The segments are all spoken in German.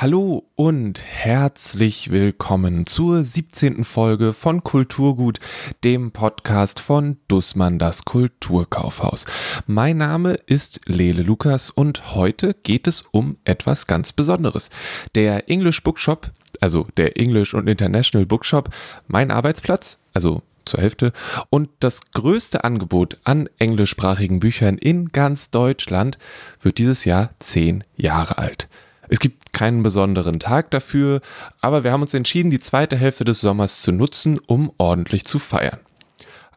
Hallo und herzlich willkommen zur 17. Folge von Kulturgut, dem Podcast von Dussmann das Kulturkaufhaus. Mein Name ist Lele Lukas und heute geht es um etwas ganz Besonderes. Der English Bookshop, also der English und International Bookshop, mein Arbeitsplatz, also zur Hälfte und das größte Angebot an englischsprachigen Büchern in ganz Deutschland wird dieses Jahr zehn Jahre alt. Es gibt keinen besonderen Tag dafür, aber wir haben uns entschieden, die zweite Hälfte des Sommers zu nutzen, um ordentlich zu feiern.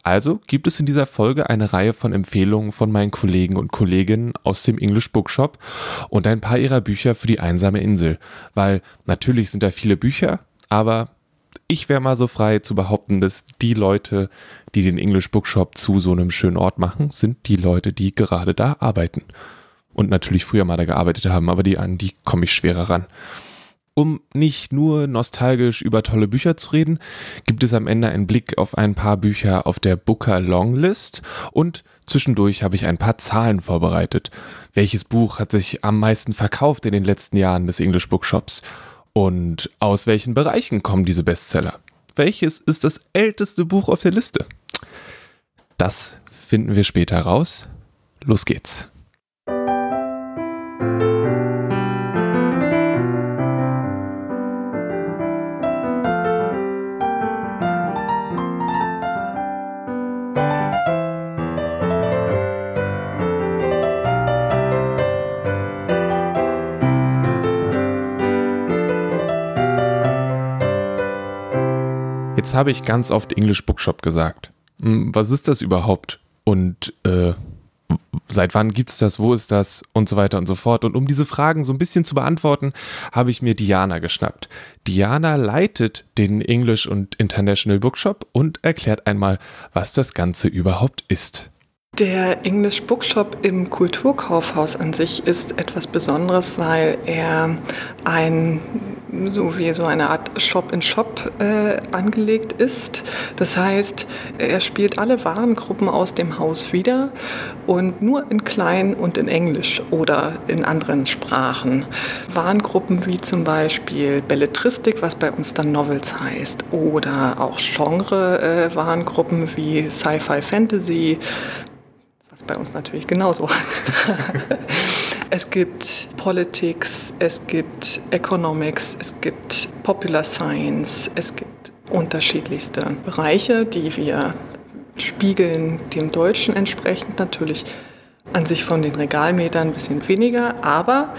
Also gibt es in dieser Folge eine Reihe von Empfehlungen von meinen Kollegen und Kolleginnen aus dem English Bookshop und ein paar ihrer Bücher für die einsame Insel, weil natürlich sind da viele Bücher, aber ich wäre mal so frei zu behaupten, dass die Leute, die den English Bookshop zu so einem schönen Ort machen, sind die Leute, die gerade da arbeiten und natürlich früher mal da gearbeitet haben, aber die an die komme ich schwerer ran. Um nicht nur nostalgisch über tolle Bücher zu reden, gibt es am Ende einen Blick auf ein paar Bücher auf der Booker Longlist und zwischendurch habe ich ein paar Zahlen vorbereitet. Welches Buch hat sich am meisten verkauft in den letzten Jahren des English Bookshops? Und aus welchen Bereichen kommen diese Bestseller? Welches ist das älteste Buch auf der Liste? Das finden wir später raus. Los geht's. Habe ich ganz oft English Bookshop gesagt. Hm, was ist das überhaupt? Und äh, seit wann gibt es das? Wo ist das? Und so weiter und so fort. Und um diese Fragen so ein bisschen zu beantworten, habe ich mir Diana geschnappt. Diana leitet den English und International Bookshop und erklärt einmal, was das Ganze überhaupt ist. Der English Bookshop im Kulturkaufhaus an sich ist etwas Besonderes, weil er ein so wie so eine Art Shop-in-Shop äh, angelegt ist. Das heißt, er spielt alle Warengruppen aus dem Haus wieder und nur in klein und in Englisch oder in anderen Sprachen. Warengruppen wie zum Beispiel Belletristik, was bei uns dann Novels heißt, oder auch Genre-Warengruppen äh, wie Sci-Fi Fantasy, was bei uns natürlich genauso heißt. Es gibt Politics, es gibt Economics, es gibt Popular Science, es gibt unterschiedlichste Bereiche, die wir spiegeln dem Deutschen entsprechend natürlich an sich von den Regalmetern ein bisschen weniger, aber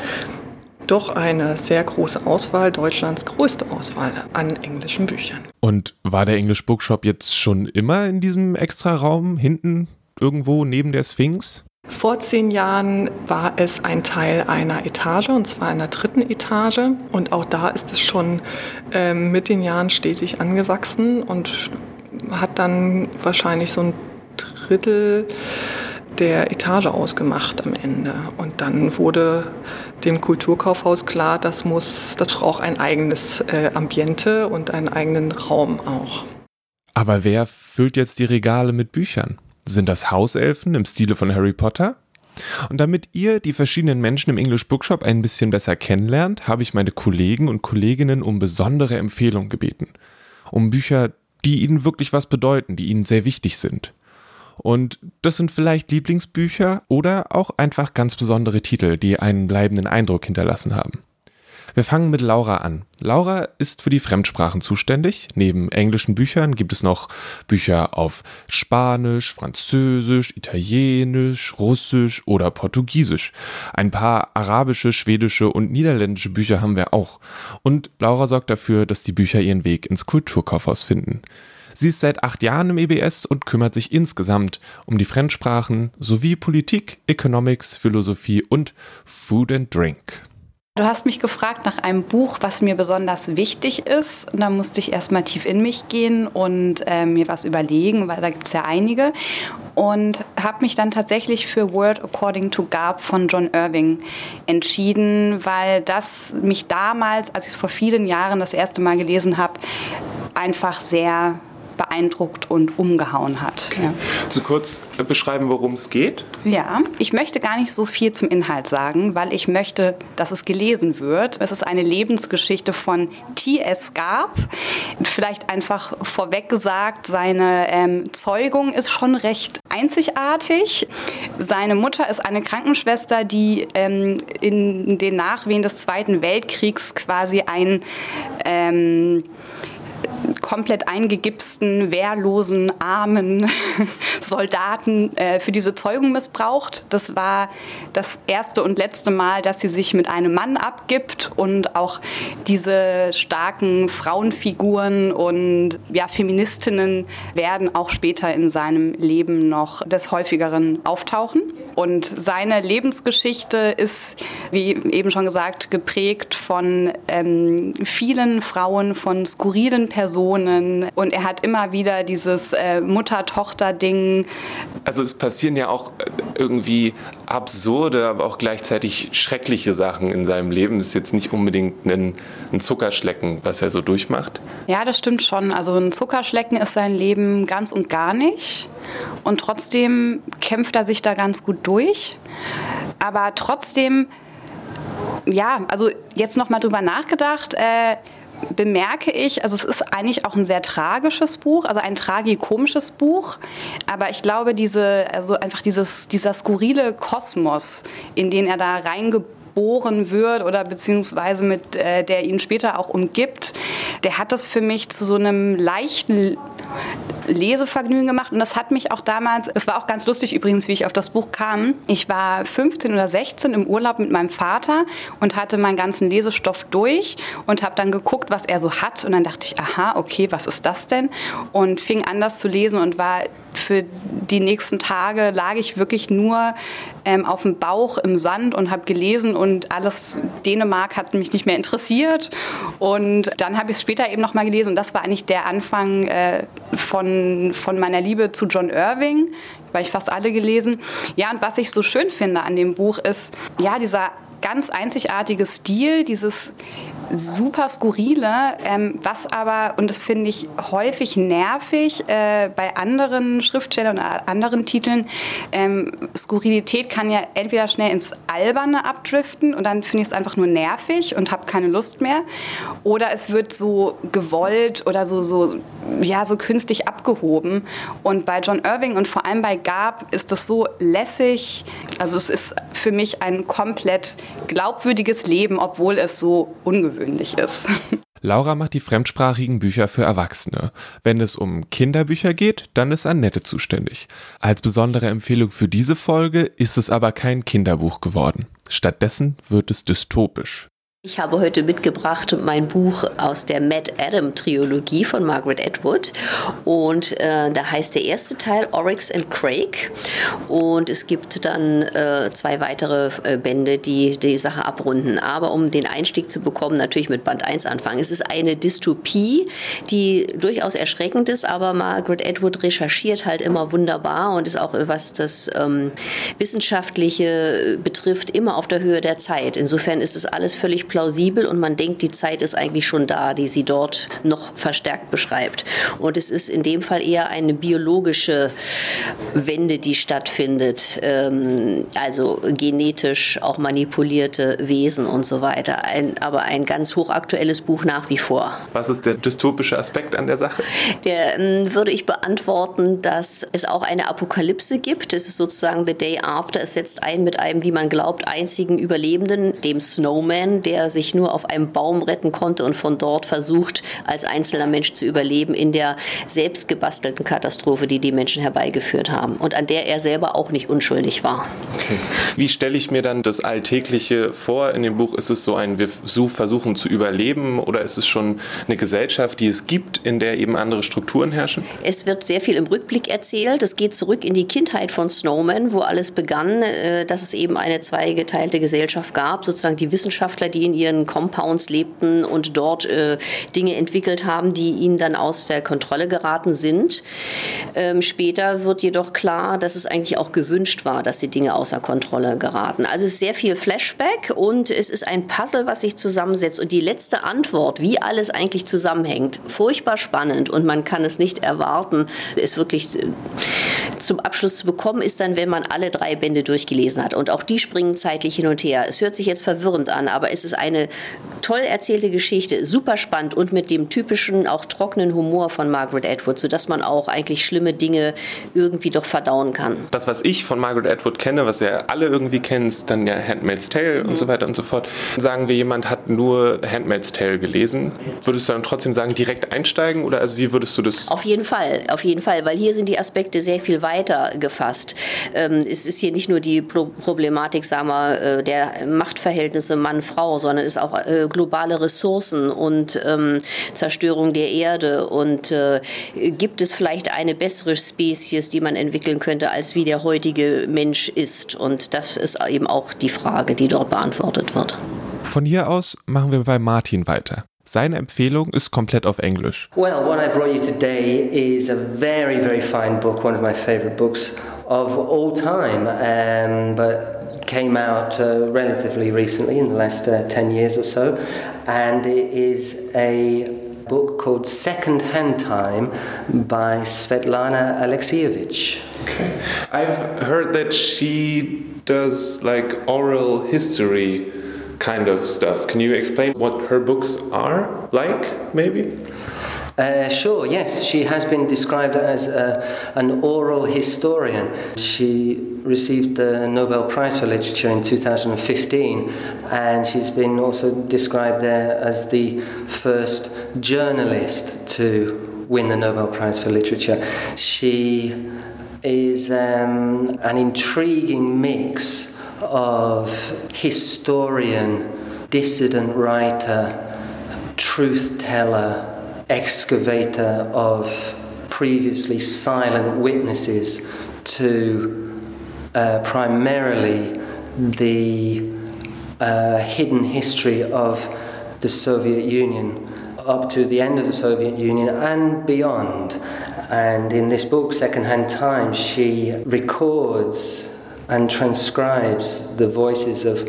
doch eine sehr große Auswahl, Deutschlands größte Auswahl an englischen Büchern. Und war der English Bookshop jetzt schon immer in diesem Extraraum hinten irgendwo neben der Sphinx? Vor zehn Jahren war es ein Teil einer Etage, und zwar einer dritten Etage. Und auch da ist es schon äh, mit den Jahren stetig angewachsen und hat dann wahrscheinlich so ein Drittel der Etage ausgemacht am Ende. Und dann wurde dem Kulturkaufhaus klar, das muss, das braucht ein eigenes äh, Ambiente und einen eigenen Raum auch. Aber wer füllt jetzt die Regale mit Büchern? Sind das Hauselfen im Stile von Harry Potter? Und damit ihr die verschiedenen Menschen im English Bookshop ein bisschen besser kennenlernt, habe ich meine Kollegen und Kolleginnen um besondere Empfehlungen gebeten. Um Bücher, die ihnen wirklich was bedeuten, die ihnen sehr wichtig sind. Und das sind vielleicht Lieblingsbücher oder auch einfach ganz besondere Titel, die einen bleibenden Eindruck hinterlassen haben. Wir fangen mit Laura an. Laura ist für die Fremdsprachen zuständig. Neben englischen Büchern gibt es noch Bücher auf Spanisch, Französisch, Italienisch, Russisch oder Portugiesisch. Ein paar arabische, schwedische und niederländische Bücher haben wir auch. Und Laura sorgt dafür, dass die Bücher ihren Weg ins Kulturkaufhaus finden. Sie ist seit acht Jahren im EBS und kümmert sich insgesamt um die Fremdsprachen sowie Politik, Economics, Philosophie und Food and Drink. Du hast mich gefragt nach einem Buch, was mir besonders wichtig ist. Und da musste ich erstmal tief in mich gehen und äh, mir was überlegen, weil da gibt es ja einige. Und habe mich dann tatsächlich für World According to Garb von John Irving entschieden, weil das mich damals, als ich es vor vielen Jahren das erste Mal gelesen habe, einfach sehr beeindruckt und umgehauen hat. Okay. Ja. Zu kurz beschreiben, worum es geht? Ja, ich möchte gar nicht so viel zum Inhalt sagen, weil ich möchte, dass es gelesen wird. Es ist eine Lebensgeschichte von T.S. Garb. Vielleicht einfach vorweg gesagt, seine ähm, Zeugung ist schon recht einzigartig. Seine Mutter ist eine Krankenschwester, die ähm, in den Nachwehen des Zweiten Weltkriegs quasi ein ähm, komplett eingegipsten, wehrlosen, armen Soldaten äh, für diese Zeugung missbraucht. Das war das erste und letzte Mal, dass sie sich mit einem Mann abgibt und auch diese starken Frauenfiguren und ja, Feministinnen werden auch später in seinem Leben noch des häufigeren auftauchen. Und seine Lebensgeschichte ist, wie eben schon gesagt, geprägt von ähm, vielen Frauen, von skurrilen Personen. Und er hat immer wieder dieses äh, Mutter-Tochter-Ding. Also es passieren ja auch äh, irgendwie absurde, aber auch gleichzeitig schreckliche Sachen in seinem Leben. Es ist jetzt nicht unbedingt ein, ein Zuckerschlecken, was er so durchmacht. Ja, das stimmt schon. Also ein Zuckerschlecken ist sein Leben ganz und gar nicht. Und trotzdem kämpft er sich da ganz gut durch. Aber trotzdem, ja, also jetzt noch mal drüber nachgedacht. Äh, bemerke ich, also es ist eigentlich auch ein sehr tragisches Buch, also ein tragikomisches Buch, aber ich glaube, diese, also einfach dieses, dieser skurrile Kosmos, in den er da reingeboren wird oder beziehungsweise mit äh, der ihn später auch umgibt, der hat das für mich zu so einem leichten Lesevergnügen gemacht und das hat mich auch damals, es war auch ganz lustig übrigens, wie ich auf das Buch kam. Ich war 15 oder 16 im Urlaub mit meinem Vater und hatte meinen ganzen Lesestoff durch und habe dann geguckt, was er so hat und dann dachte ich, aha, okay, was ist das denn? Und fing an, das zu lesen und war für die nächsten Tage lag ich wirklich nur ähm, auf dem Bauch im Sand und habe gelesen und alles Dänemark hat mich nicht mehr interessiert. Und dann habe ich es später eben noch mal gelesen und das war eigentlich der Anfang äh, von, von meiner Liebe zu John Irving, weil ich fast alle gelesen. Ja, und was ich so schön finde an dem Buch ist, ja, dieser ganz einzigartige Stil, dieses super skurrile, ähm, was aber, und das finde ich häufig nervig äh, bei anderen Schriftstellern oder anderen Titeln, ähm, Skurrilität kann ja entweder schnell ins Alberne abdriften und dann finde ich es einfach nur nervig und habe keine Lust mehr, oder es wird so gewollt oder so, so, ja, so künstlich abgehoben. Und bei John Irving und vor allem bei Gab ist das so lässig, also es ist für mich ein komplett glaubwürdiges Leben, obwohl es so ungewöhnlich ungewöhnlich ist. Laura macht die fremdsprachigen Bücher für Erwachsene. Wenn es um Kinderbücher geht, dann ist Annette zuständig. Als besondere Empfehlung für diese Folge ist es aber kein Kinderbuch geworden. Stattdessen wird es dystopisch. Ich habe heute mitgebracht mein Buch aus der Matt Adam Trilogie von Margaret Atwood und äh, da heißt der erste Teil Oryx and Craig und es gibt dann äh, zwei weitere äh, Bände, die die Sache abrunden. Aber um den Einstieg zu bekommen, natürlich mit Band 1 anfangen. Es ist eine Dystopie, die durchaus erschreckend ist, aber Margaret Atwood recherchiert halt immer wunderbar und ist auch, was das ähm, Wissenschaftliche betrifft, immer auf der Höhe der Zeit. Insofern ist es alles völlig plausibel und man denkt, die Zeit ist eigentlich schon da, die sie dort noch verstärkt beschreibt. Und es ist in dem Fall eher eine biologische Wende, die stattfindet, ähm, also genetisch auch manipulierte Wesen und so weiter. Ein, aber ein ganz hochaktuelles Buch nach wie vor. Was ist der dystopische Aspekt an der Sache? Der ähm, würde ich beantworten, dass es auch eine Apokalypse gibt. Es ist sozusagen The Day After. Es setzt ein mit einem, wie man glaubt, einzigen Überlebenden, dem Snowman, der sich nur auf einem Baum retten konnte und von dort versucht, als einzelner Mensch zu überleben in der selbst gebastelten Katastrophe, die die Menschen herbeigeführt haben und an der er selber auch nicht unschuldig war. Okay. Wie stelle ich mir dann das Alltägliche vor? In dem Buch ist es so ein, wir versuchen zu überleben oder ist es schon eine Gesellschaft, die es gibt, in der eben andere Strukturen herrschen? Es wird sehr viel im Rückblick erzählt. Es geht zurück in die Kindheit von Snowman, wo alles begann, äh, dass es eben eine zweigeteilte Gesellschaft gab, sozusagen die Wissenschaftler, die in ihren Compounds lebten und dort äh, Dinge entwickelt haben, die ihnen dann aus der Kontrolle geraten sind. Ähm, später wird jedoch klar, dass es eigentlich auch gewünscht war, dass die Dinge außer Kontrolle geraten. Also es ist sehr viel Flashback und es ist ein Puzzle, was sich zusammensetzt. Und die letzte Antwort, wie alles eigentlich zusammenhängt, furchtbar spannend und man kann es nicht erwarten, es wirklich äh, zum Abschluss zu bekommen, ist dann, wenn man alle drei Bände durchgelesen hat. Und auch die springen zeitlich hin und her. Es hört sich jetzt verwirrend an, aber es ist eine toll erzählte Geschichte, super spannend und mit dem typischen, auch trockenen Humor von Margaret Atwood, sodass man auch eigentlich schlimme Dinge irgendwie doch verdauen kann. Das, was ich von Margaret Atwood kenne, was ja alle irgendwie kennen, ist dann ja Handmaid's Tale mhm. und so weiter und so fort. Sagen wir, jemand hat nur Handmaid's Tale gelesen, würdest du dann trotzdem sagen, direkt einsteigen oder also wie würdest du das? Auf jeden Fall, auf jeden Fall, weil hier sind die Aspekte sehr viel weiter gefasst. Ähm, es ist hier nicht nur die Pro Problematik, sagen wir, äh, der Machtverhältnisse Mann-Frau, sondern es ist auch äh, globale Ressourcen und ähm, Zerstörung der Erde und äh, gibt es vielleicht eine bessere Spezies, die man entwickeln könnte, als wie der heutige Mensch ist? Und das ist eben auch die Frage, die dort beantwortet wird. Von hier aus machen wir bei Martin weiter. Seine Empfehlung ist komplett auf Englisch. Well, what I brought you today is a very, very fine book, one of my favorite books of all time, um, but came out uh, relatively recently in the last uh, 10 years or so. And it is a book called Second Hand Time by Svetlana Alexievich. Okay. I've heard that she does like oral history kind of stuff. Can you explain what her books are like, maybe? Uh, sure, yes. She has been described as uh, an oral historian. She received the Nobel Prize for Literature in 2015, and she's been also described there as the first journalist to win the Nobel Prize for Literature. She is um, an intriguing mix of historian, dissident writer, truth teller, excavator of previously silent witnesses to uh, primarily the uh, hidden history of the Soviet Union up to the end of the Soviet Union and beyond. And in this book, Secondhand Time, she records and transcribes the voices of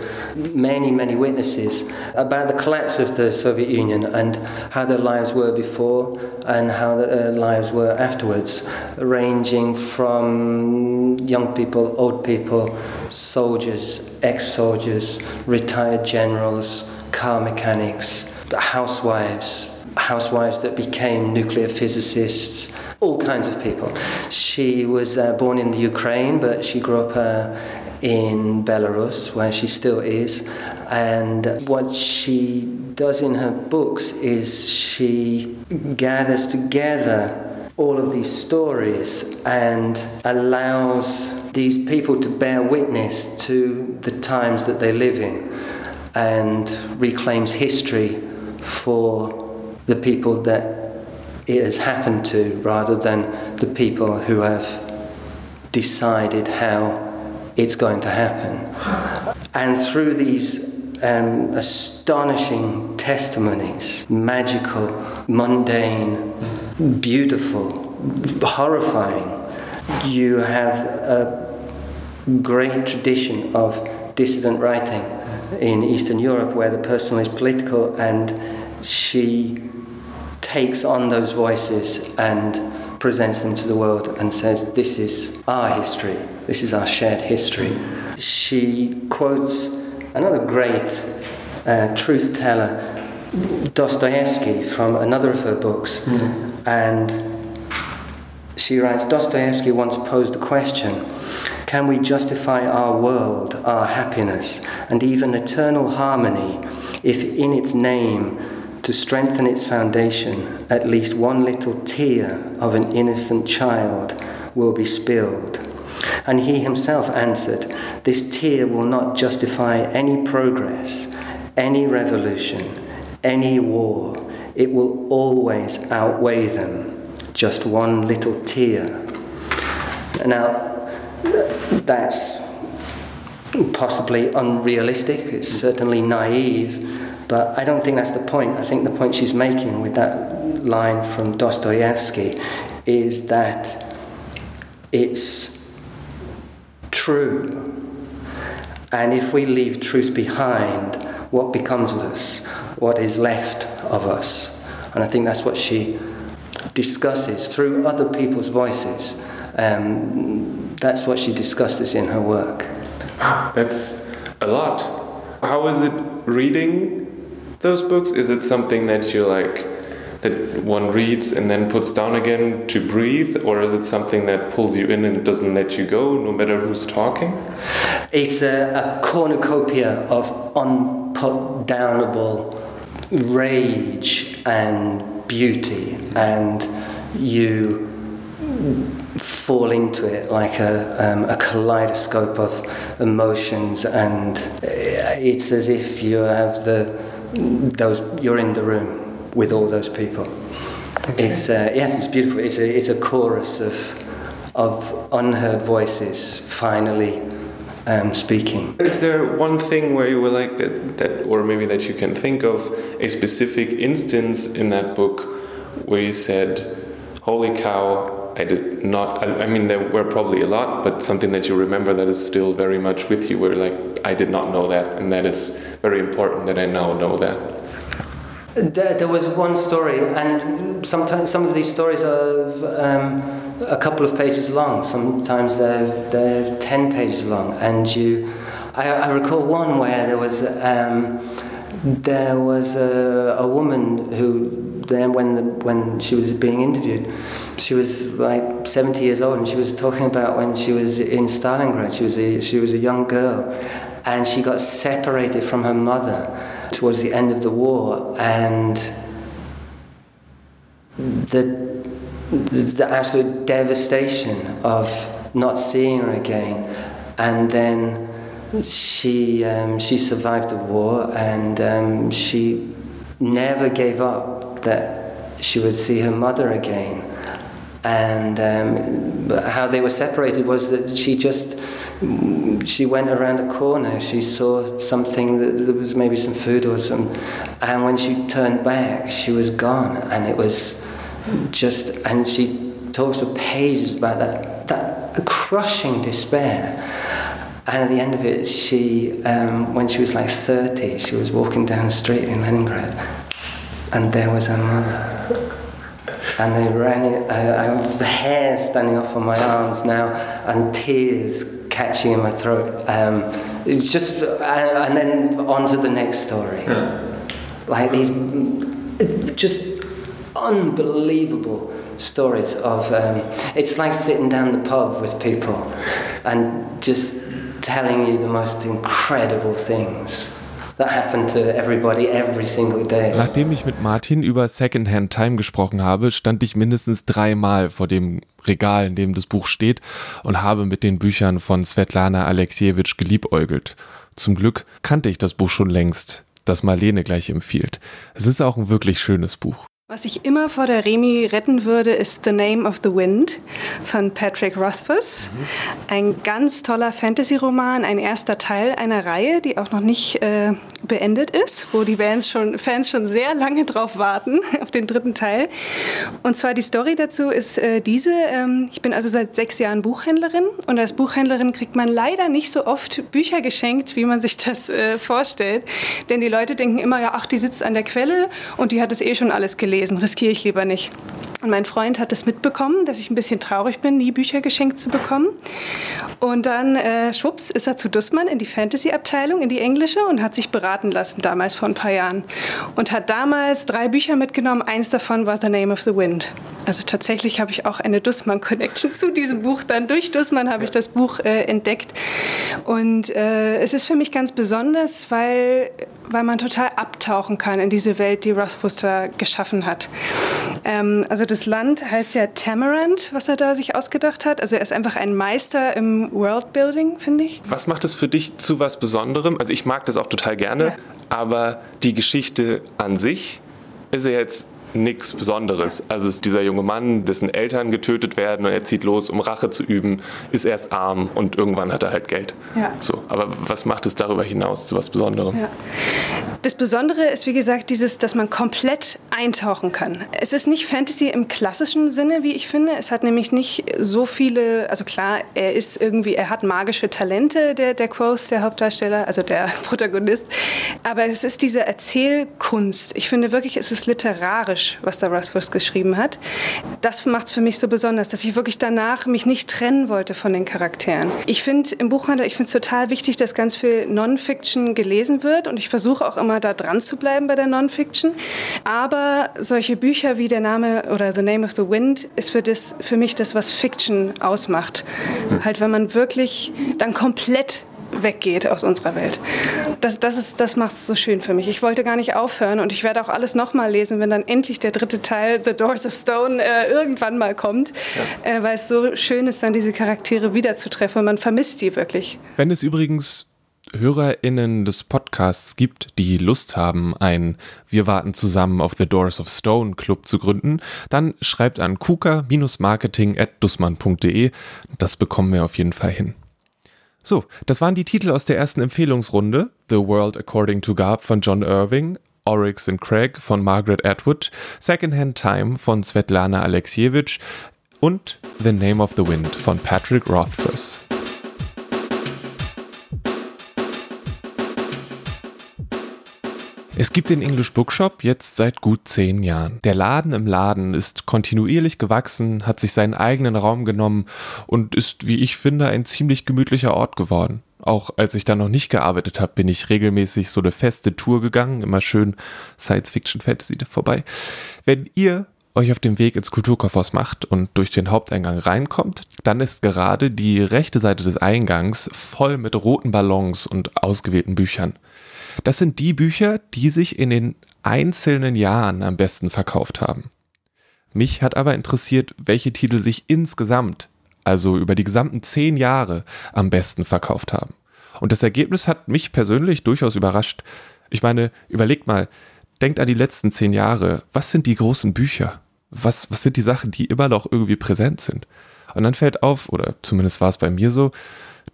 many, many witnesses about the collapse of the Soviet Union and how their lives were before and how their uh, lives were afterwards, ranging from young people, old people, soldiers, ex soldiers, retired generals, car mechanics, housewives, housewives that became nuclear physicists, all kinds of people. She was uh, born in the Ukraine, but she grew up uh, in Belarus, where she still is. And what she does in her books is she gathers together all of these stories and allows these people to bear witness to the times that they live in and reclaims history for the people that it has happened to rather than the people who have decided how it's going to happen. And through these um, astonishing testimonies, magical, mundane, beautiful, horrifying, you have a great tradition of dissident writing in Eastern Europe where the personal is political and she takes on those voices and presents them to the world and says, This is our history, this is our shared history. She quotes another great uh, truth teller, Dostoevsky, from another of her books, mm. and she writes Dostoevsky once posed a question Can we justify our world, our happiness, and even eternal harmony if in its name to strengthen its foundation, at least one little tear of an innocent child will be spilled. And he himself answered, This tear will not justify any progress, any revolution, any war. It will always outweigh them. Just one little tear. Now, that's possibly unrealistic, it's certainly naive, But I don't think that's the point. I think the point she's making with that line from Dostoevsky is that it's true. And if we leave truth behind, what becomes of us? What is left of us? And I think that's what she discusses through other people's voices. Um, that's what she discusses in her work. That's a lot. How is it reading those books? Is it something that you like that one reads and then puts down again to breathe, or is it something that pulls you in and doesn't let you go, no matter who's talking? It's a, a cornucopia of unputdownable rage and beauty, and you fall into it like a, um, a kaleidoscope of emotions, and it's as if you have the those you're in the room with all those people. Okay. It's uh, yes, it's beautiful. It's a it's a chorus of of unheard voices finally um, speaking. Is there one thing where you were like that, that, or maybe that you can think of a specific instance in that book where you said, "Holy cow!" I did not. I, I, mean, there were probably a lot, but something that you remember that is still very much with you, where like I did not know that, and that is very important that I now know that. There, there was one story, and sometimes some of these stories are um, a couple of pages long. Sometimes they're they're ten pages long, and you. I, I recall one where there was um, there was a, a woman who then when the, when she was being interviewed, she was like 70 years old, and she was talking about when she was in Stalingrad. She was a, she was a young girl, and she got separated from her mother towards the end of the war, and the the absolute devastation of not seeing her again, and then she um, she survived the war, and um, she never gave up that she would see her mother again. And um, how they were separated was that she just she went around a corner. She saw something that there was maybe some food or some, and when she turned back, she was gone. And it was just and she talks for pages about that that crushing despair. And at the end of it, she, um, when she was like 30, she was walking down the street in Leningrad and there was her mother. And they ran it, I, I have the hair standing off on my arms now, and tears catching in my throat. Um, it's just, and, and, then on to the next story. Yeah. Like these just unbelievable stories of, um, it's like sitting down the pub with people and just telling you the most incredible things. Nachdem ich mit Martin über Secondhand Time gesprochen habe, stand ich mindestens dreimal vor dem Regal, in dem das Buch steht und habe mit den Büchern von Svetlana Alexievich geliebäugelt. Zum Glück kannte ich das Buch schon längst, das Marlene gleich empfiehlt. Es ist auch ein wirklich schönes Buch. Was ich immer vor der Remi retten würde, ist The Name of the Wind von Patrick Rothfuss. Mhm. Ein ganz toller Fantasy-Roman, ein erster Teil einer Reihe, die auch noch nicht äh, beendet ist, wo die Fans schon, Fans schon sehr lange drauf warten, auf den dritten Teil. Und zwar die Story dazu ist äh, diese. Ähm, ich bin also seit sechs Jahren Buchhändlerin und als Buchhändlerin kriegt man leider nicht so oft Bücher geschenkt, wie man sich das äh, vorstellt. Denn die Leute denken immer, ja, ach, die sitzt an der Quelle und die hat es eh schon alles gelesen lesen, riskiere ich lieber nicht. Und mein Freund hat es mitbekommen, dass ich ein bisschen traurig bin, nie Bücher geschenkt zu bekommen. Und dann, äh, schwupps, ist er zu Dussmann in die Fantasy-Abteilung, in die englische und hat sich beraten lassen, damals vor ein paar Jahren. Und hat damals drei Bücher mitgenommen. Eins davon war The Name of the Wind. Also tatsächlich habe ich auch eine Dussmann-Connection zu diesem Buch. Dann durch Dussmann habe ich das Buch äh, entdeckt. Und äh, es ist für mich ganz besonders, weil, weil man total abtauchen kann in diese Welt, die Rothfuss da geschaffen hat. Ähm, also das Land heißt ja Tamarant, was er da sich ausgedacht hat. Also er ist einfach ein Meister im Worldbuilding, finde ich. Was macht es für dich zu was Besonderem? Also ich mag das auch total gerne, ja. aber die Geschichte an sich ist ja jetzt nichts Besonderes. Also ist dieser junge Mann, dessen Eltern getötet werden und er zieht los, um Rache zu üben, ist erst arm und irgendwann hat er halt Geld. Ja. So, aber was macht es darüber hinaus zu was Besonderem? Ja. Das Besondere ist, wie gesagt, dieses, dass man komplett eintauchen kann. Es ist nicht Fantasy im klassischen Sinne, wie ich finde. Es hat nämlich nicht so viele, also klar, er ist irgendwie, er hat magische Talente, der, der Quoth, der Hauptdarsteller, also der Protagonist. Aber es ist diese Erzählkunst. Ich finde wirklich, es ist literarisch, was der Russfus geschrieben hat. Das macht es für mich so besonders, dass ich wirklich danach mich nicht trennen wollte von den Charakteren. Ich finde im Buchhandel, ich finde es total wichtig, dass ganz viel Non-Fiction gelesen wird und ich versuche auch immer da dran zu bleiben bei der Non-Fiction. Aber solche Bücher wie der Name oder The Name of the Wind ist für, das, für mich das, was Fiction ausmacht. Halt, wenn man wirklich dann komplett weggeht aus unserer Welt. Das, das, das macht es so schön für mich. Ich wollte gar nicht aufhören und ich werde auch alles nochmal lesen, wenn dann endlich der dritte Teil, The Doors of Stone, äh, irgendwann mal kommt, ja. äh, weil es so schön ist, dann diese Charaktere wiederzutreffen und man vermisst die wirklich. Wenn es übrigens HörerInnen des Podcasts gibt, die Lust haben, ein Wir warten zusammen auf The Doors of Stone Club zu gründen, dann schreibt an kuka-marketing.dussmann.de. Das bekommen wir auf jeden Fall hin. So, das waren die Titel aus der ersten Empfehlungsrunde. The World According to Garb von John Irving, Oryx and Craig von Margaret Atwood, Secondhand Time von Svetlana Alexievich und The Name of the Wind von Patrick Rothfuss. Es gibt den English Bookshop jetzt seit gut zehn Jahren. Der Laden im Laden ist kontinuierlich gewachsen, hat sich seinen eigenen Raum genommen und ist, wie ich finde, ein ziemlich gemütlicher Ort geworden. Auch als ich da noch nicht gearbeitet habe, bin ich regelmäßig so eine feste Tour gegangen, immer schön Science Fiction Fantasy vorbei. Wenn ihr euch auf dem Weg ins Kulturkaufhaus macht und durch den Haupteingang reinkommt, dann ist gerade die rechte Seite des Eingangs voll mit roten Ballons und ausgewählten Büchern. Das sind die Bücher, die sich in den einzelnen Jahren am besten verkauft haben. Mich hat aber interessiert, welche Titel sich insgesamt, also über die gesamten zehn Jahre, am besten verkauft haben. Und das Ergebnis hat mich persönlich durchaus überrascht. Ich meine, überlegt mal, denkt an die letzten zehn Jahre. Was sind die großen Bücher? Was, was sind die Sachen, die immer noch irgendwie präsent sind? Und dann fällt auf, oder zumindest war es bei mir so,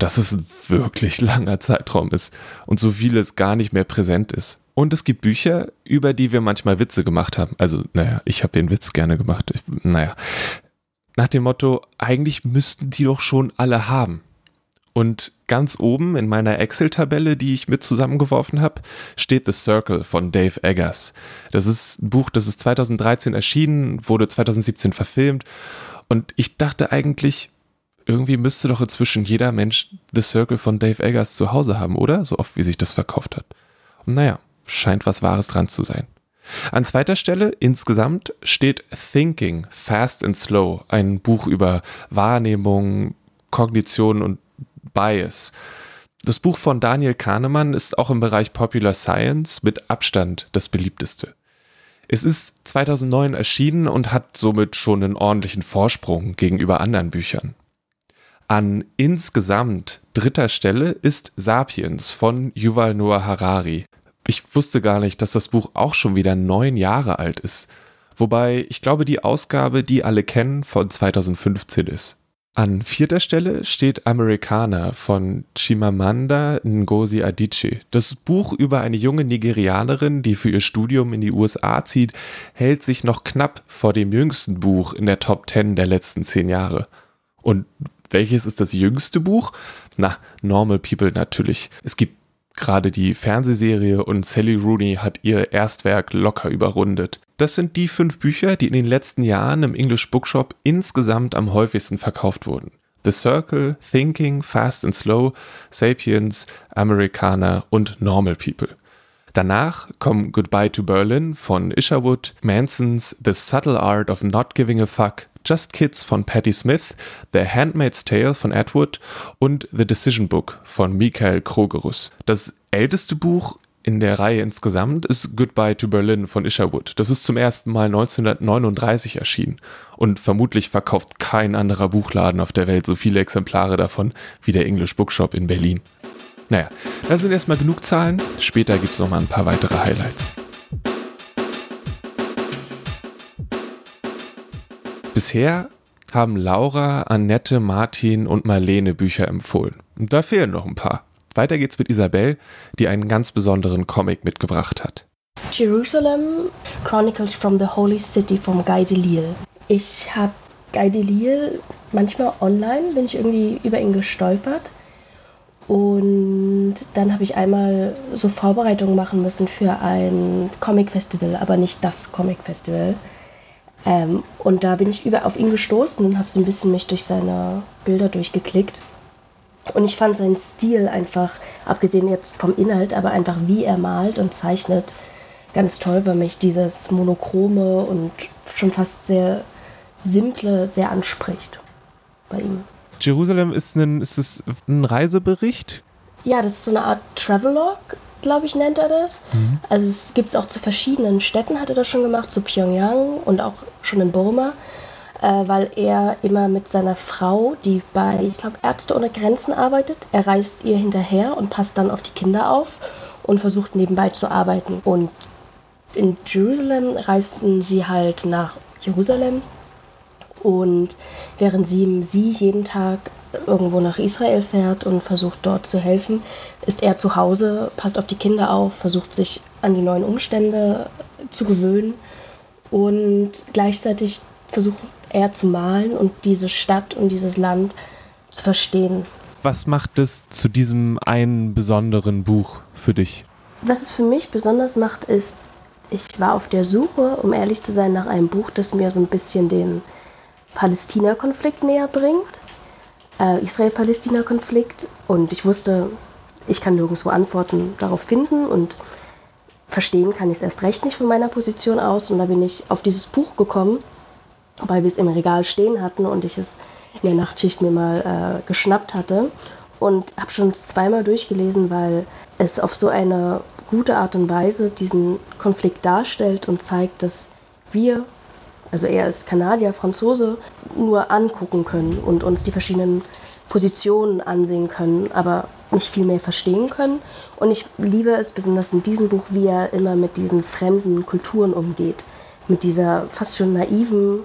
dass es ein wirklich langer Zeitraum ist und so vieles gar nicht mehr präsent ist. Und es gibt Bücher, über die wir manchmal Witze gemacht haben. Also, naja, ich habe den Witz gerne gemacht. Ich, naja, nach dem Motto, eigentlich müssten die doch schon alle haben. Und ganz oben in meiner Excel-Tabelle, die ich mit zusammengeworfen habe, steht The Circle von Dave Eggers. Das ist ein Buch, das ist 2013 erschienen, wurde 2017 verfilmt. Und ich dachte eigentlich, irgendwie müsste doch inzwischen jeder Mensch The Circle von Dave Eggers zu Hause haben, oder? So oft wie sich das verkauft hat. Und naja, scheint was Wahres dran zu sein. An zweiter Stelle insgesamt steht Thinking, Fast and Slow, ein Buch über Wahrnehmung, Kognition und Bias. Das Buch von Daniel Kahnemann ist auch im Bereich Popular Science mit Abstand das beliebteste. Es ist 2009 erschienen und hat somit schon einen ordentlichen Vorsprung gegenüber anderen Büchern. An insgesamt dritter Stelle ist Sapiens von Yuval Noah Harari. Ich wusste gar nicht, dass das Buch auch schon wieder neun Jahre alt ist. Wobei ich glaube, die Ausgabe, die alle kennen, von 2015 ist. An vierter Stelle steht Americana von Chimamanda Ngozi Adichie. Das Buch über eine junge Nigerianerin, die für ihr Studium in die USA zieht, hält sich noch knapp vor dem jüngsten Buch in der Top 10 der letzten zehn Jahre. Und welches ist das jüngste Buch? Na, Normal People natürlich. Es gibt gerade die Fernsehserie und Sally Rooney hat ihr Erstwerk locker überrundet. Das sind die fünf Bücher, die in den letzten Jahren im English Bookshop insgesamt am häufigsten verkauft wurden. The Circle, Thinking, Fast and Slow, Sapiens, Americana und Normal People. Danach kommen Goodbye to Berlin von Isherwood, Mansons The Subtle Art of Not Giving a Fuck, Just Kids von Patti Smith, The Handmaid's Tale von Edward und The Decision Book von Michael Krogerus. Das älteste Buch in der Reihe insgesamt ist Goodbye to Berlin von Isherwood. Das ist zum ersten Mal 1939 erschienen und vermutlich verkauft kein anderer Buchladen auf der Welt so viele Exemplare davon wie der English Bookshop in Berlin. Naja, das sind erstmal genug Zahlen. Später gibt es nochmal ein paar weitere Highlights. Bisher haben Laura, Annette, Martin und Marlene Bücher empfohlen. Und da fehlen noch ein paar. Weiter geht's mit Isabel, die einen ganz besonderen Comic mitgebracht hat. Jerusalem Chronicles from the Holy City von Guy Delisle. Ich habe Guy Delisle manchmal online, bin ich irgendwie über ihn gestolpert. Und dann habe ich einmal so Vorbereitungen machen müssen für ein Comic-Festival, aber nicht das Comic-Festival. Ähm, und da bin ich über auf ihn gestoßen und habe so ein bisschen mich durch seine Bilder durchgeklickt. Und ich fand seinen Stil einfach, abgesehen jetzt vom Inhalt, aber einfach wie er malt und zeichnet, ganz toll, weil mich dieses Monochrome und schon fast sehr simple sehr anspricht bei ihm. Jerusalem ist, ein, ist es ein Reisebericht? Ja, das ist so eine Art Travelog, glaube ich, nennt er das. Mhm. Also es gibt es auch zu verschiedenen Städten, hat er das schon gemacht, zu Pyongyang und auch schon in Burma, äh, weil er immer mit seiner Frau, die bei, ich glaube, Ärzte ohne Grenzen arbeitet, er reist ihr hinterher und passt dann auf die Kinder auf und versucht nebenbei zu arbeiten. Und in Jerusalem reisten sie halt nach Jerusalem und während sie, sie jeden Tag irgendwo nach Israel fährt und versucht dort zu helfen, ist er zu Hause, passt auf die Kinder auf, versucht sich an die neuen Umstände zu gewöhnen und gleichzeitig versucht er zu malen und diese Stadt und dieses Land zu verstehen. Was macht es zu diesem einen besonderen Buch für dich? Was es für mich besonders macht, ist, ich war auf der Suche, um ehrlich zu sein, nach einem Buch, das mir so ein bisschen den Palästina-Konflikt näher bringt. Äh, Israel-Palästina-Konflikt. Und ich wusste, ich kann nirgendwo Antworten darauf finden und verstehen kann ich es erst recht nicht von meiner Position aus. Und da bin ich auf dieses Buch gekommen, weil wir es im Regal stehen hatten und ich es in der Nachtschicht mir mal äh, geschnappt hatte. Und habe schon zweimal durchgelesen, weil es auf so eine gute Art und Weise diesen Konflikt darstellt und zeigt, dass wir also er ist Kanadier, Franzose, nur angucken können und uns die verschiedenen Positionen ansehen können, aber nicht viel mehr verstehen können. Und ich liebe es besonders in diesem Buch, wie er immer mit diesen fremden Kulturen umgeht. Mit dieser fast schon naiven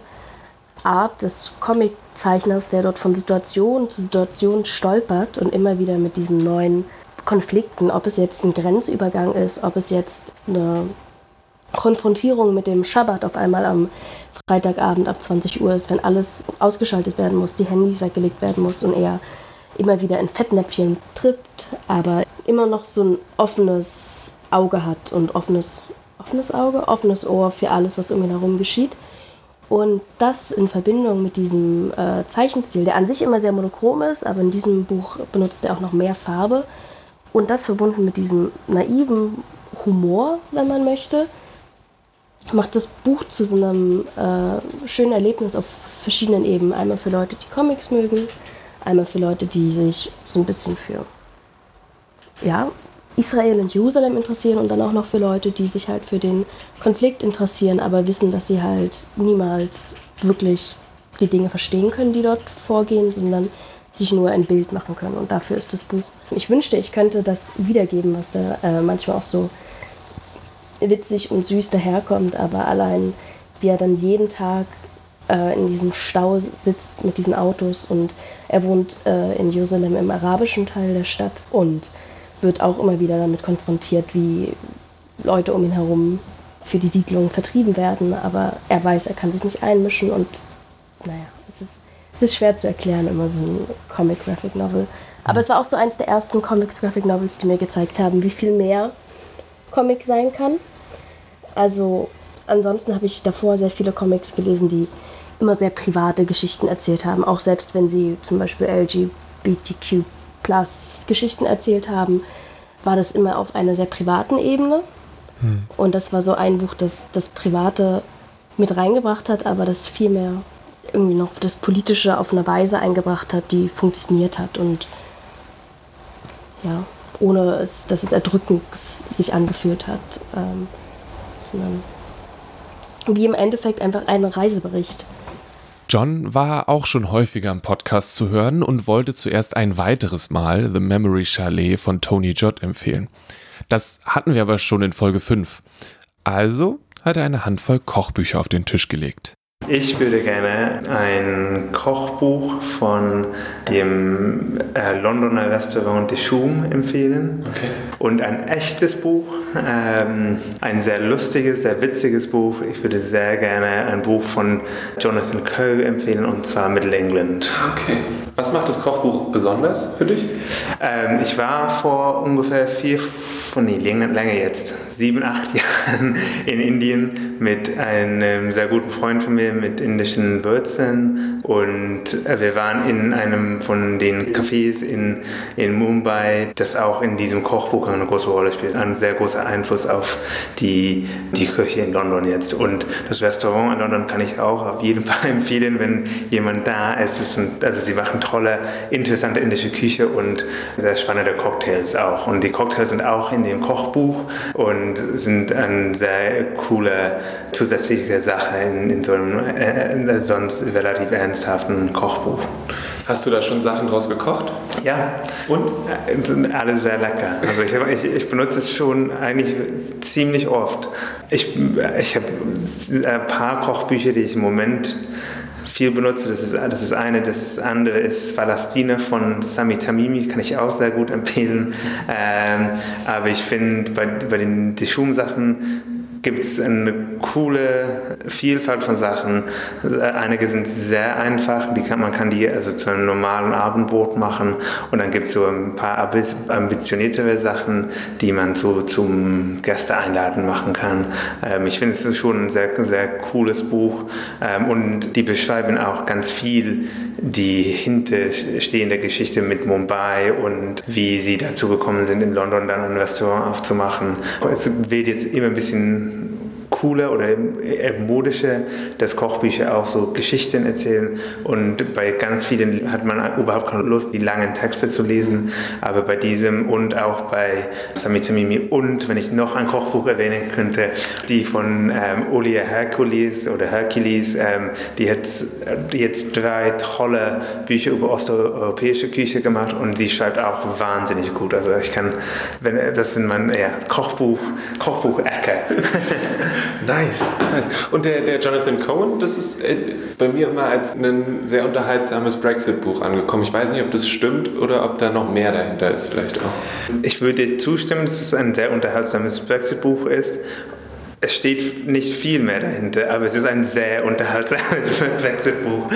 Art des Comiczeichners, der dort von Situation zu Situation stolpert und immer wieder mit diesen neuen Konflikten, ob es jetzt ein Grenzübergang ist, ob es jetzt eine Konfrontierung mit dem Schabbat auf einmal am Freitagabend ab 20 Uhr ist, wenn alles ausgeschaltet werden muss, die Handys weggelegt werden muss und er immer wieder in Fettnäpfchen trippt, aber immer noch so ein offenes Auge hat und offenes, offenes Auge, offenes Ohr für alles, was um ihn herum geschieht. Und das in Verbindung mit diesem äh, Zeichenstil, der an sich immer sehr monochrom ist, aber in diesem Buch benutzt er auch noch mehr Farbe. Und das verbunden mit diesem naiven Humor, wenn man möchte, macht das Buch zu so einem äh, schönen Erlebnis auf verschiedenen Ebenen. Einmal für Leute, die Comics mögen, einmal für Leute, die sich so ein bisschen für ja, Israel und Jerusalem interessieren und dann auch noch für Leute, die sich halt für den Konflikt interessieren, aber wissen, dass sie halt niemals wirklich die Dinge verstehen können, die dort vorgehen, sondern sich nur ein Bild machen können. Und dafür ist das Buch. Ich wünschte, ich könnte das wiedergeben, was da äh, manchmal auch so witzig und süß daherkommt, aber allein wie er dann jeden Tag äh, in diesem Stau sitzt mit diesen Autos und er wohnt äh, in Jerusalem im arabischen Teil der Stadt und wird auch immer wieder damit konfrontiert, wie Leute um ihn herum für die Siedlung vertrieben werden, aber er weiß, er kann sich nicht einmischen und naja, es ist, es ist schwer zu erklären, immer so ein Comic Graphic Novel. Aber es war auch so eins der ersten Comics Graphic Novels, die mir gezeigt haben, wie viel mehr Comic sein kann. Also ansonsten habe ich davor sehr viele Comics gelesen, die immer sehr private Geschichten erzählt haben, auch selbst wenn sie zum Beispiel LGBTQ Geschichten erzählt haben, war das immer auf einer sehr privaten Ebene. Hm. Und das war so ein Buch, das das Private mit reingebracht hat, aber das vielmehr irgendwie noch das Politische auf eine Weise eingebracht hat, die funktioniert hat und ja, ohne es, dass es erdrückend sich angefühlt hat, ähm, sondern wie im Endeffekt einfach ein Reisebericht. John war auch schon häufiger im Podcast zu hören und wollte zuerst ein weiteres Mal The Memory Chalet von Tony Jott empfehlen. Das hatten wir aber schon in Folge 5. Also hat er eine Handvoll Kochbücher auf den Tisch gelegt. Ich würde gerne ein Kochbuch von dem äh, Londoner Restaurant de empfehlen. Okay. Und ein echtes Buch, ähm, ein sehr lustiges, sehr witziges Buch. Ich würde sehr gerne ein Buch von Jonathan Coe empfehlen, und zwar Middle England. Okay. Was macht das Kochbuch besonders für dich? Ähm, ich war vor ungefähr vier, von nee, länger, länger jetzt, sieben, acht Jahren in Indien mit einem sehr guten Freund von mir mit indischen Wurzeln und wir waren in einem von den Cafés in, in Mumbai, das auch in diesem Kochbuch eine große Rolle spielt. Ein sehr großer Einfluss auf die, die Küche in London jetzt. Und das Restaurant in London kann ich auch auf jeden Fall empfehlen, wenn jemand da ist. Es sind, also sie machen tolle, interessante indische Küche und sehr spannende Cocktails auch. Und die Cocktails sind auch in dem Kochbuch und sind eine sehr coole zusätzliche Sache in, in so einem äh, sonst relativ ernsthaften Kochbuch. Hast du da schon Sachen draus gekocht? Ja. Und? Sind alle sehr lecker. Also ich, ich, ich, benutze es schon eigentlich ziemlich oft. Ich, ich habe ein paar Kochbücher, die ich im Moment viel benutze. Das ist, das ist eine. Das andere ist Falastine von Sami Tamimi, kann ich auch sehr gut empfehlen. Ähm, aber ich finde, bei, bei den Dishum-Sachen gibt es eine coole Vielfalt von Sachen. Einige sind sehr einfach, die kann, man kann die also zu einem normalen Abendbrot machen und dann gibt es so ein paar ambitioniertere Sachen, die man so zum Gäste einladen machen kann. Ähm, ich finde es schon ein sehr, sehr cooles Buch ähm, und die beschreiben auch ganz viel die hinterstehende Geschichte mit Mumbai und wie sie dazu gekommen sind, in London dann ein Restaurant aufzumachen. Es wird jetzt immer ein bisschen cooler oder modischer, dass Kochbücher auch so Geschichten erzählen und bei ganz vielen hat man überhaupt keine Lust, die langen Texte zu lesen, aber bei diesem und auch bei Samitamimi und, wenn ich noch ein Kochbuch erwähnen könnte, die von ähm, Olia Hercules oder Hercules, ähm, die hat jetzt drei tolle Bücher über osteuropäische Küche gemacht und sie schreibt auch wahnsinnig gut. Also ich kann, wenn das sind meine ja, Kochbuch, Kochbuch-Ecke. Nice, nice. Und der, der Jonathan Cohen, das ist äh, bei mir immer als ein sehr unterhaltsames Brexit-Buch angekommen. Ich weiß nicht, ob das stimmt oder ob da noch mehr dahinter ist, vielleicht auch. Ich würde zustimmen, dass es ein sehr unterhaltsames Brexit-Buch ist es steht nicht viel mehr dahinter, aber es ist ein sehr unterhaltsames Wechselbuch.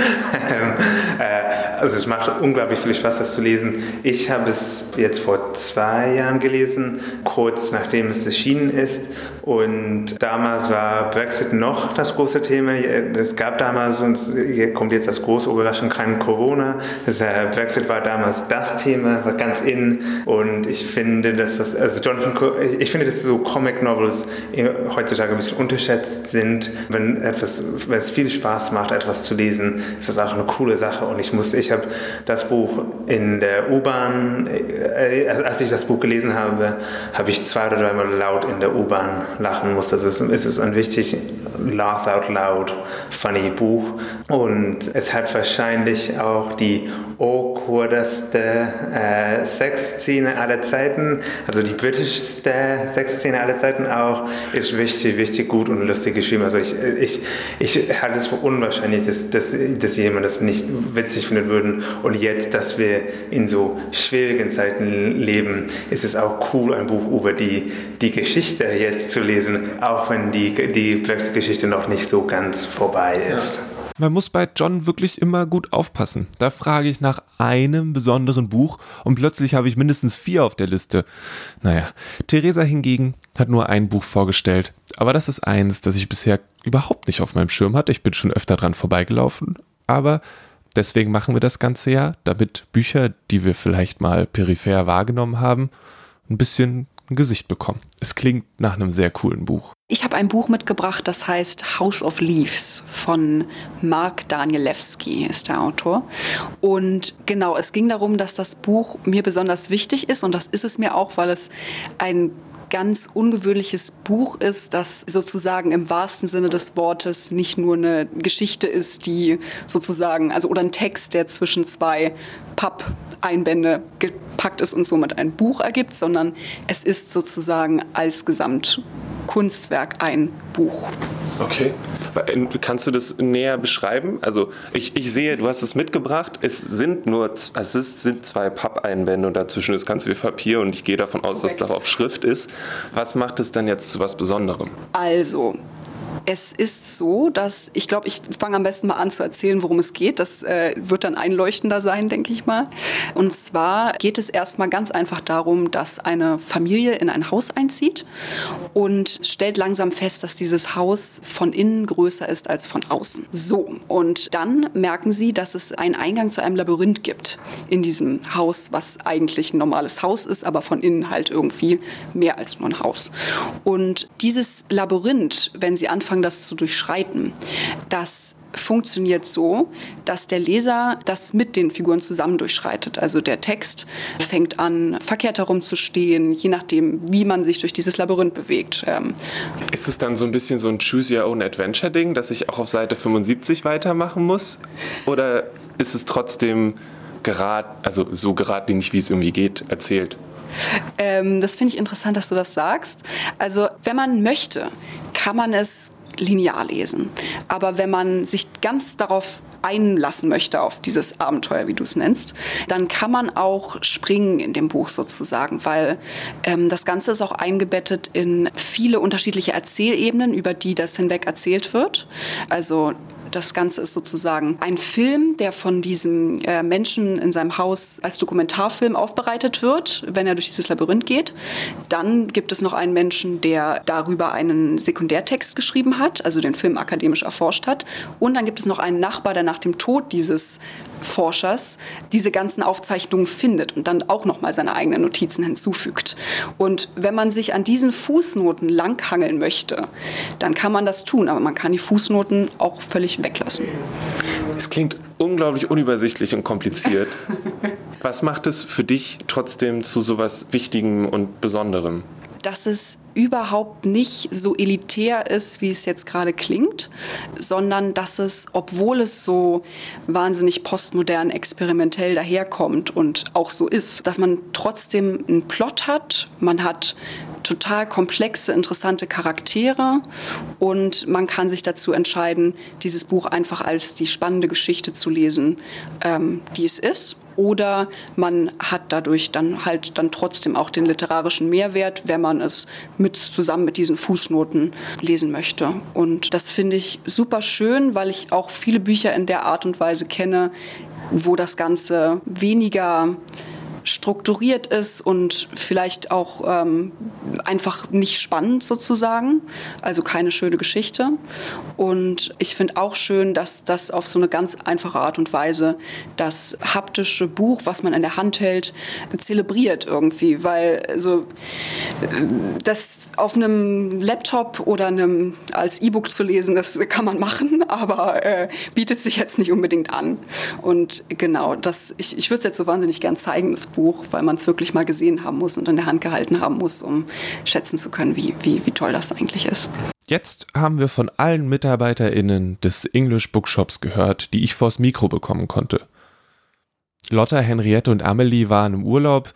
Ähm, äh, also es macht unglaublich viel Spaß, das zu lesen. Ich habe es jetzt vor zwei Jahren gelesen, kurz nachdem es erschienen ist. Und damals war Brexit noch das große Thema. Es gab damals, und hier kommt jetzt das große Überraschung, kein Corona. Das, äh, Brexit war damals das Thema, war ganz in. Und ich finde, das was, also Jonathan, ich finde, dass so Comic Novels heute heutzutage ein bisschen unterschätzt sind. Wenn etwas, wenn es viel Spaß macht, etwas zu lesen, ist das auch eine coole Sache. Und ich muss, ich habe das Buch in der U-Bahn, äh, als ich das Buch gelesen habe, habe ich zwei oder dreimal laut in der U-Bahn lachen musste. Also es ist ein wichtig Laugh Out Loud funny Buch. Und es hat wahrscheinlich auch die awkwardeste äh, Sexszene aller Zeiten, also die britischste Sexszene aller Zeiten auch, ist richtig, richtig gut und lustig geschrieben. Also ich, ich, ich halte es für unwahrscheinlich, dass, dass, dass jemand das nicht witzig finden würde. Und jetzt, dass wir in so schwierigen Zeiten leben, ist es auch cool, ein Buch über die, die Geschichte jetzt zu lesen, auch wenn die, die Brexit-Geschichte noch nicht so ganz vorbei ist. Ja. Man muss bei John wirklich immer gut aufpassen. Da frage ich nach einem besonderen Buch und plötzlich habe ich mindestens vier auf der Liste. Naja, Theresa hingegen hat nur ein Buch vorgestellt. Aber das ist eins, das ich bisher überhaupt nicht auf meinem Schirm hatte. Ich bin schon öfter dran vorbeigelaufen. Aber deswegen machen wir das Ganze ja, damit Bücher, die wir vielleicht mal peripher wahrgenommen haben, ein bisschen ein Gesicht bekommen. Es klingt nach einem sehr coolen Buch. Ich habe ein Buch mitgebracht, das heißt House of Leaves von Mark Danielewski ist der Autor. Und genau, es ging darum, dass das Buch mir besonders wichtig ist und das ist es mir auch, weil es ein ganz ungewöhnliches Buch ist, das sozusagen im wahrsten Sinne des Wortes nicht nur eine Geschichte ist, die sozusagen, also oder ein Text, der zwischen zwei Pappeinbände gepackt ist und somit ein Buch ergibt, sondern es ist sozusagen als Gesamtkunstwerk ein Buch. Okay. Kannst du das näher beschreiben? Also ich, ich sehe, du hast es mitgebracht. Es sind nur also es sind zwei Pappeinwände und dazwischen ist ganz viel Papier und ich gehe davon aus, Korrekt. dass darauf Schrift ist. Was macht es dann jetzt zu was Besonderem? Also, es ist so, dass ich glaube, ich fange am besten mal an zu erzählen, worum es geht. Das äh, wird dann einleuchtender sein, denke ich mal. Und zwar geht es erstmal ganz einfach darum, dass eine Familie in ein Haus einzieht und stellt langsam fest, dass dieses Haus von innen größer ist als von außen. So, und dann merken sie, dass es einen Eingang zu einem Labyrinth gibt in diesem Haus, was eigentlich ein normales Haus ist, aber von innen halt irgendwie mehr als nur ein Haus. Und dieses Labyrinth, wenn sie anfangen, anfangen, das zu durchschreiten. Das funktioniert so, dass der Leser das mit den Figuren zusammen durchschreitet. Also der Text fängt an, verkehrt herumzustehen, je nachdem, wie man sich durch dieses Labyrinth bewegt. Ähm Ist es dann so ein bisschen so ein Choose Your Own Adventure Ding, dass ich auch auf Seite 75 weitermachen muss? Oder ist es trotzdem gerad, also so geradlinig, wie es irgendwie geht, erzählt? Ähm, das finde ich interessant, dass du das sagst. Also, wenn man möchte, kann man es linear lesen. Aber wenn man sich ganz darauf einlassen möchte auf dieses Abenteuer, wie du es nennst, dann kann man auch springen in dem Buch sozusagen, weil ähm, das Ganze ist auch eingebettet in viele unterschiedliche Erzählebenen, über die das hinweg erzählt wird. Also das Ganze ist sozusagen ein Film, der von diesem äh, Menschen in seinem Haus als Dokumentarfilm aufbereitet wird, wenn er durch dieses Labyrinth geht. Dann gibt es noch einen Menschen, der darüber einen Sekundärtext geschrieben hat, also den Film akademisch erforscht hat. Und dann gibt es noch einen Nachbar, der nach dem Tod dieses Forschers diese ganzen Aufzeichnungen findet und dann auch noch mal seine eigenen Notizen hinzufügt. Und wenn man sich an diesen Fußnoten langhangeln möchte, dann kann man das tun, aber man kann die Fußnoten auch völlig weglassen. Es klingt unglaublich unübersichtlich und kompliziert. Was macht es für dich trotzdem zu sowas Wichtigem und Besonderem? Dass es überhaupt nicht so elitär ist, wie es jetzt gerade klingt, sondern dass es, obwohl es so wahnsinnig postmodern, experimentell daherkommt und auch so ist, dass man trotzdem einen Plot hat, man hat total komplexe, interessante Charaktere und man kann sich dazu entscheiden, dieses Buch einfach als die spannende Geschichte zu lesen, ähm, die es ist oder man hat dadurch dann halt dann trotzdem auch den literarischen Mehrwert, wenn man es mit zusammen mit diesen Fußnoten lesen möchte. Und das finde ich super schön, weil ich auch viele Bücher in der Art und Weise kenne, wo das Ganze weniger strukturiert ist und vielleicht auch ähm, einfach nicht spannend sozusagen, also keine schöne Geschichte. Und ich finde auch schön, dass das auf so eine ganz einfache Art und Weise das haptische Buch, was man in der Hand hält, zelebriert irgendwie, weil also das auf einem Laptop oder einem als E-Book zu lesen, das kann man machen, aber äh, bietet sich jetzt nicht unbedingt an. Und genau, das, ich, ich würde es jetzt so wahnsinnig gern zeigen, das Buch, weil man es wirklich mal gesehen haben muss und in der Hand gehalten haben muss, um schätzen zu können, wie, wie, wie toll das eigentlich ist. Jetzt haben wir von allen MitarbeiterInnen des English Bookshops gehört, die ich vors Mikro bekommen konnte. Lotta, Henriette und Amelie waren im Urlaub.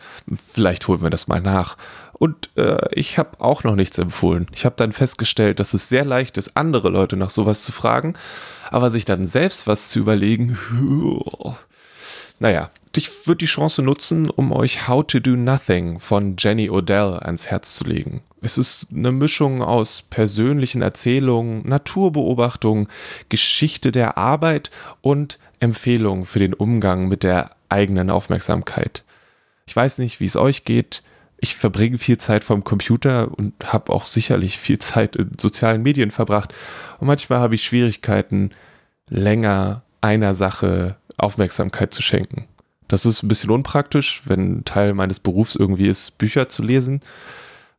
Vielleicht holen wir das mal nach. Und äh, ich habe auch noch nichts empfohlen. Ich habe dann festgestellt, dass es sehr leicht ist, andere Leute nach sowas zu fragen, aber sich dann selbst was zu überlegen, naja, ich würde die Chance nutzen, um euch How to Do Nothing von Jenny Odell ans Herz zu legen. Es ist eine Mischung aus persönlichen Erzählungen, Naturbeobachtungen, Geschichte der Arbeit und Empfehlungen für den Umgang mit der eigenen Aufmerksamkeit. Ich weiß nicht, wie es euch geht. Ich verbringe viel Zeit vom Computer und habe auch sicherlich viel Zeit in sozialen Medien verbracht. Und manchmal habe ich Schwierigkeiten, länger einer Sache Aufmerksamkeit zu schenken. Das ist ein bisschen unpraktisch, wenn Teil meines Berufs irgendwie ist, Bücher zu lesen.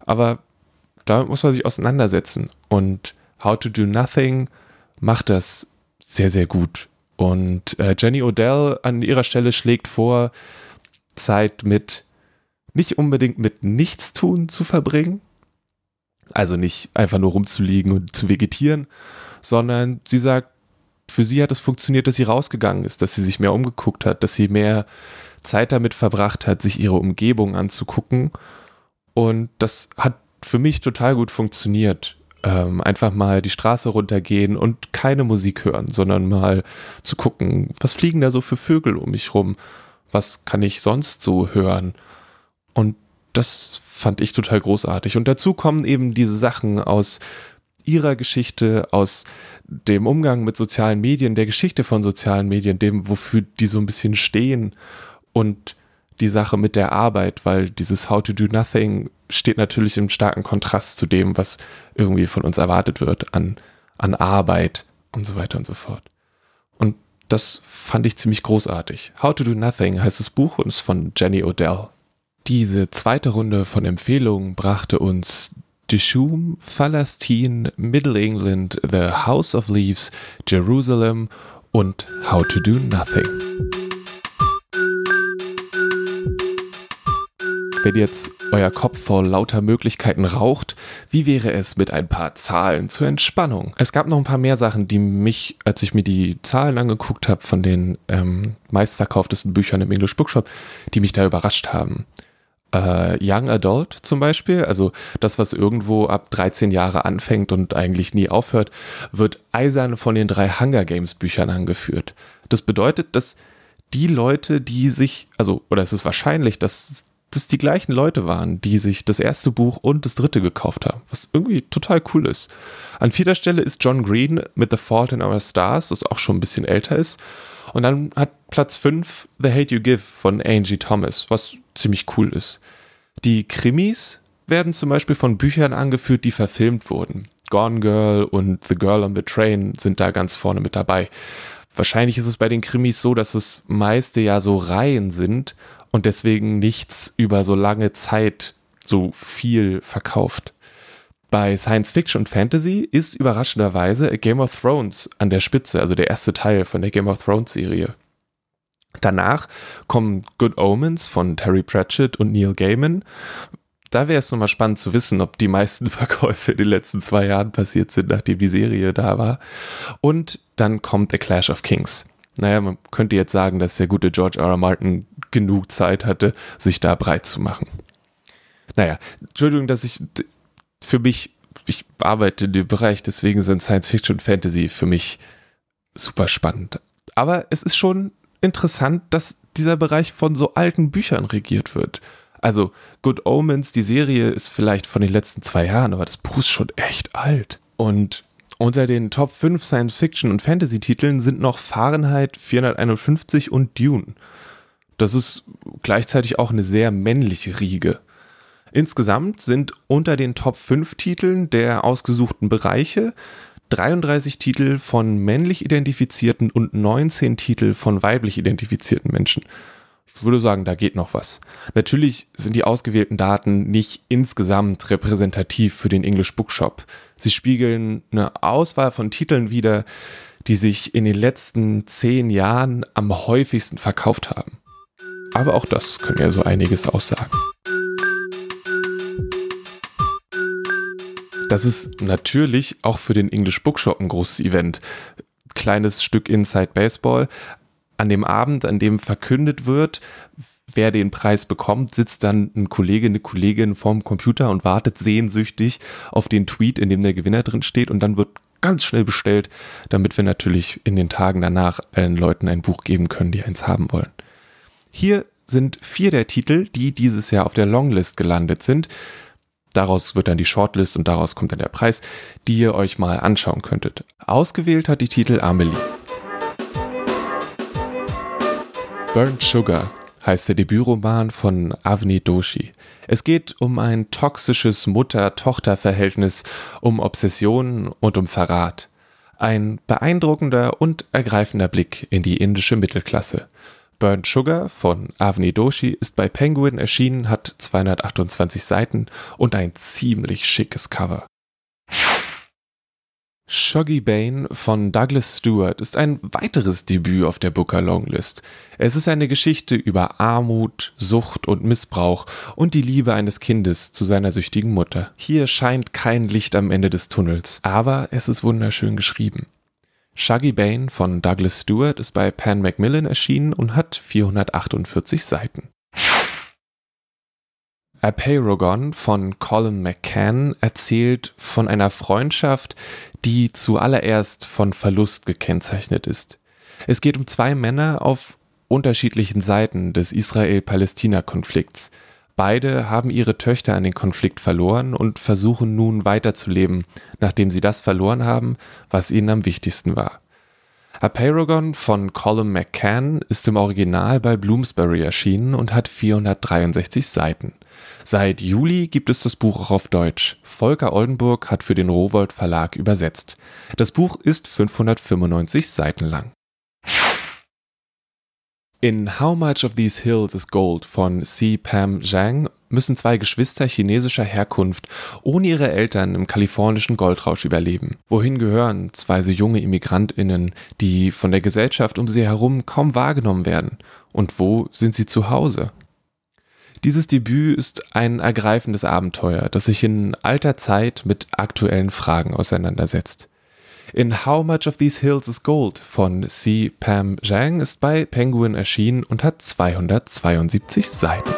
Aber da muss man sich auseinandersetzen. Und How to Do Nothing macht das sehr, sehr gut. Und äh, Jenny Odell an ihrer Stelle schlägt vor, Zeit mit nicht unbedingt mit Nichtstun zu verbringen. Also nicht einfach nur rumzuliegen und zu vegetieren, sondern sie sagt, für sie hat es funktioniert, dass sie rausgegangen ist, dass sie sich mehr umgeguckt hat, dass sie mehr Zeit damit verbracht hat, sich ihre Umgebung anzugucken. Und das hat für mich total gut funktioniert. ähm, einfach mal die Straße runtergehen und keine Musik hören, sondern mal zu gucken, was fliegen da so für Vögel um mich rum? Was kann ich sonst so hören? Und das fand ich total großartig. Und dazu kommen eben diese Sachen aus ihrer Geschichte, aus dem Umgang mit sozialen Medien, der Geschichte von sozialen Medien, dem, wofür die so ein bisschen stehen und die Sache mit der Arbeit, weil dieses How to Do Nothing steht natürlich im starken Kontrast zu dem, was irgendwie von uns erwartet wird an, an Arbeit und so weiter und so fort. Und das fand ich ziemlich großartig. How to Do Nothing heißt das Buch und ist von Jenny Odell. Diese zweite Runde von Empfehlungen brachte uns Dishum, Palestine, Middle England, The House of Leaves, Jerusalem und How to Do Nothing. Wenn jetzt euer Kopf vor lauter Möglichkeiten raucht, wie wäre es mit ein paar Zahlen zur Entspannung? Es gab noch ein paar mehr Sachen, die mich, als ich mir die Zahlen angeguckt habe von den ähm, meistverkauftesten Büchern im English Bookshop, die mich da überrascht haben. Äh, Young Adult zum Beispiel, also das, was irgendwo ab 13 Jahre anfängt und eigentlich nie aufhört, wird eisern von den drei Hunger Games Büchern angeführt. Das bedeutet, dass die Leute, die sich, also, oder es ist wahrscheinlich, dass das die gleichen Leute waren, die sich das erste Buch und das dritte gekauft haben, was irgendwie total cool ist. An vierter Stelle ist John Green mit The Fault in Our Stars, das auch schon ein bisschen älter ist. Und dann hat Platz 5 The Hate You Give von Angie Thomas, was ziemlich cool ist. Die Krimis werden zum Beispiel von Büchern angeführt, die verfilmt wurden. Gone Girl und The Girl on the Train sind da ganz vorne mit dabei. Wahrscheinlich ist es bei den Krimis so, dass es meiste ja so Reihen sind und deswegen nichts über so lange Zeit so viel verkauft. Bei Science Fiction und Fantasy ist überraschenderweise Game of Thrones an der Spitze, also der erste Teil von der Game of Thrones Serie. Danach kommen Good Omens von Terry Pratchett und Neil Gaiman. Da wäre es nochmal spannend zu wissen, ob die meisten Verkäufe in den letzten zwei Jahren passiert sind, nachdem die Serie da war. Und dann kommt The Clash of Kings. Naja, man könnte jetzt sagen, dass der gute George R. R. Martin genug Zeit hatte, sich da breit zu machen. Naja, Entschuldigung, dass ich für mich, ich arbeite in dem Bereich, deswegen sind Science Fiction und Fantasy für mich super spannend. Aber es ist schon interessant, dass dieser Bereich von so alten Büchern regiert wird. Also Good Omens, die Serie ist vielleicht von den letzten zwei Jahren, aber das Buch ist schon echt alt. Und unter den Top 5 Science-Fiction- und Fantasy-Titeln sind noch Fahrenheit 451 und Dune. Das ist gleichzeitig auch eine sehr männliche Riege. Insgesamt sind unter den Top 5 Titeln der ausgesuchten Bereiche 33 Titel von männlich identifizierten und 19 Titel von weiblich identifizierten Menschen. Ich würde sagen, da geht noch was. Natürlich sind die ausgewählten Daten nicht insgesamt repräsentativ für den English Bookshop. Sie spiegeln eine Auswahl von Titeln wider, die sich in den letzten zehn Jahren am häufigsten verkauft haben. Aber auch das können ja so einiges aussagen. Das ist natürlich auch für den English Bookshop ein großes Event. Kleines Stück Inside Baseball. An dem Abend, an dem verkündet wird, wer den Preis bekommt, sitzt dann ein Kollege, eine Kollegin vorm Computer und wartet sehnsüchtig auf den Tweet, in dem der Gewinner drin steht und dann wird ganz schnell bestellt, damit wir natürlich in den Tagen danach allen Leuten ein Buch geben können, die eins haben wollen. Hier sind vier der Titel, die dieses Jahr auf der Longlist gelandet sind. Daraus wird dann die Shortlist und daraus kommt dann der Preis, die ihr euch mal anschauen könntet. Ausgewählt hat die Titel Amelie. Burnt Sugar heißt der Debütroman von Avni Doshi. Es geht um ein toxisches Mutter-Tochter-Verhältnis, um Obsessionen und um Verrat. Ein beeindruckender und ergreifender Blick in die indische Mittelklasse. Burnt Sugar von Avni Doshi ist bei Penguin erschienen, hat 228 Seiten und ein ziemlich schickes Cover. Shoggy Bane von Douglas Stewart ist ein weiteres Debüt auf der Booker Longlist. Es ist eine Geschichte über Armut, Sucht und Missbrauch und die Liebe eines Kindes zu seiner süchtigen Mutter. Hier scheint kein Licht am Ende des Tunnels, aber es ist wunderschön geschrieben. Shaggy Bane von Douglas Stewart ist bei Pan Macmillan erschienen und hat 448 Seiten. Apeirogon von Colin McCann erzählt von einer Freundschaft, die zuallererst von Verlust gekennzeichnet ist. Es geht um zwei Männer auf unterschiedlichen Seiten des Israel-Palästina-Konflikts. Beide haben ihre Töchter an den Konflikt verloren und versuchen nun weiterzuleben, nachdem sie das verloren haben, was ihnen am wichtigsten war. A Paragon von Colin McCann ist im Original bei Bloomsbury erschienen und hat 463 Seiten. Seit Juli gibt es das Buch auch auf Deutsch. Volker Oldenburg hat für den Rowold Verlag übersetzt. Das Buch ist 595 Seiten lang. In How Much of These Hills is Gold von C. Pam Zhang müssen zwei Geschwister chinesischer Herkunft ohne ihre Eltern im kalifornischen Goldrausch überleben. Wohin gehören zwei so junge Immigrantinnen, die von der Gesellschaft um sie herum kaum wahrgenommen werden? Und wo sind sie zu Hause? Dieses Debüt ist ein ergreifendes Abenteuer, das sich in alter Zeit mit aktuellen Fragen auseinandersetzt. In How Much of These Hills is Gold von C. Pam Zhang ist bei Penguin erschienen und hat 272 Seiten.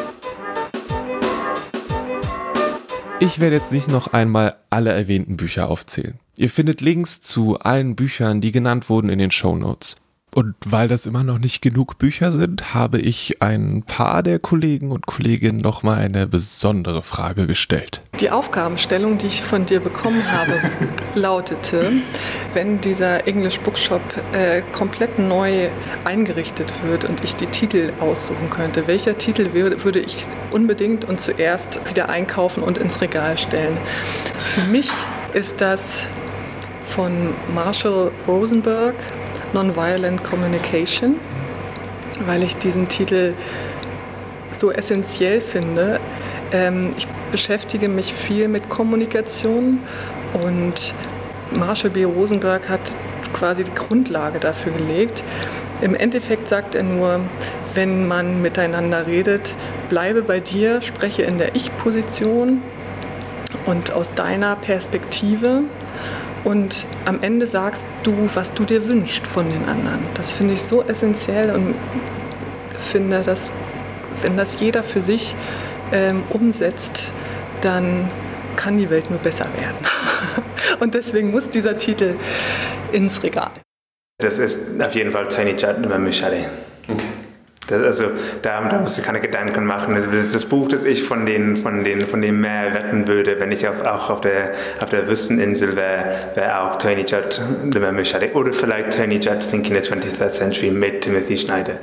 Ich werde jetzt nicht noch einmal alle erwähnten Bücher aufzählen. Ihr findet Links zu allen Büchern, die genannt wurden in den Show Notes. Und weil das immer noch nicht genug Bücher sind, habe ich ein paar der Kollegen und Kolleginnen nochmal eine besondere Frage gestellt. Die Aufgabenstellung, die ich von dir bekommen habe, lautete, wenn dieser English Bookshop äh, komplett neu eingerichtet wird und ich die Titel aussuchen könnte, welcher Titel würde ich unbedingt und zuerst wieder einkaufen und ins Regal stellen? Für mich ist das von Marshall Rosenberg Nonviolent Communication, weil ich diesen Titel so essentiell finde. Ähm, ich beschäftige mich viel mit Kommunikation und Marshall B. Rosenberg hat quasi die Grundlage dafür gelegt. Im Endeffekt sagt er nur, wenn man miteinander redet, bleibe bei dir, spreche in der Ich-Position und aus deiner Perspektive und am Ende sagst du, was du dir wünschst von den anderen. Das finde ich so essentiell und finde, dass wenn das jeder für sich ähm, umsetzt, dann kann die Welt nur besser werden. und deswegen muss dieser Titel ins Regal. Das ist auf jeden Fall Tony Judd Michelle. Das, also da, da musst du keine Gedanken machen. Das, das, Buch, das ich von, den, von, den, von dem Meer wetten würde, wenn ich auf, auch auf der, auf der Wüsteninsel wäre, wäre auch Tony Judd oder vielleicht Tony Judd Thinking the 23rd Century mit Timothy Schneider.